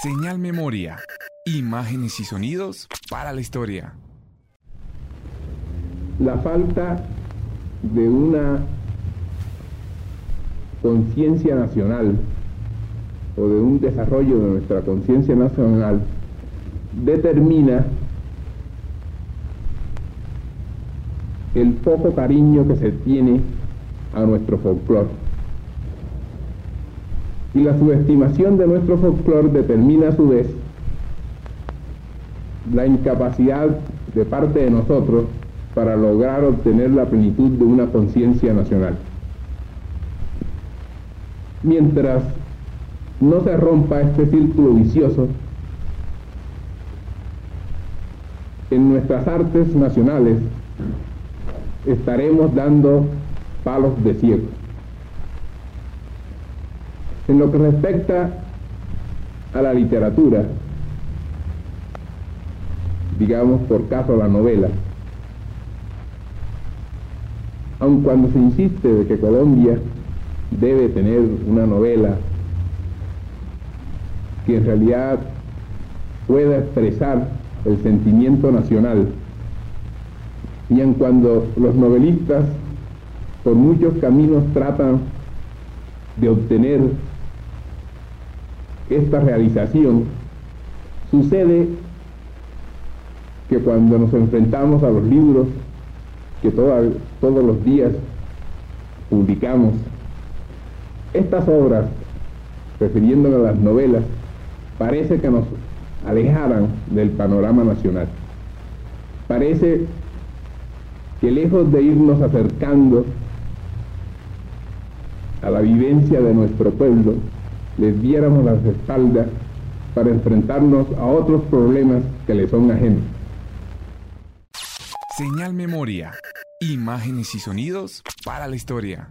Señal Memoria. Imágenes y sonidos para la historia. La falta de una conciencia nacional o de un desarrollo de nuestra conciencia nacional determina el poco cariño que se tiene a nuestro folclore. Y la subestimación de nuestro folclore determina a su vez la incapacidad de parte de nosotros para lograr obtener la plenitud de una conciencia nacional. Mientras no se rompa este círculo vicioso, en nuestras artes nacionales estaremos dando palos de ciego. En lo que respecta a la literatura, digamos por caso la novela, aun cuando se insiste de que Colombia debe tener una novela que en realidad pueda expresar el sentimiento nacional, y en cuando los novelistas por muchos caminos tratan de obtener esta realización, sucede que cuando nos enfrentamos a los libros que todos los días publicamos, estas obras, refiriéndome a las novelas, parece que nos alejaran del panorama nacional. Parece que lejos de irnos acercando a la vivencia de nuestro pueblo, les diéramos las espaldas para enfrentarnos a otros problemas que le son ajenos. Señal Memoria. Imágenes y sonidos para la historia.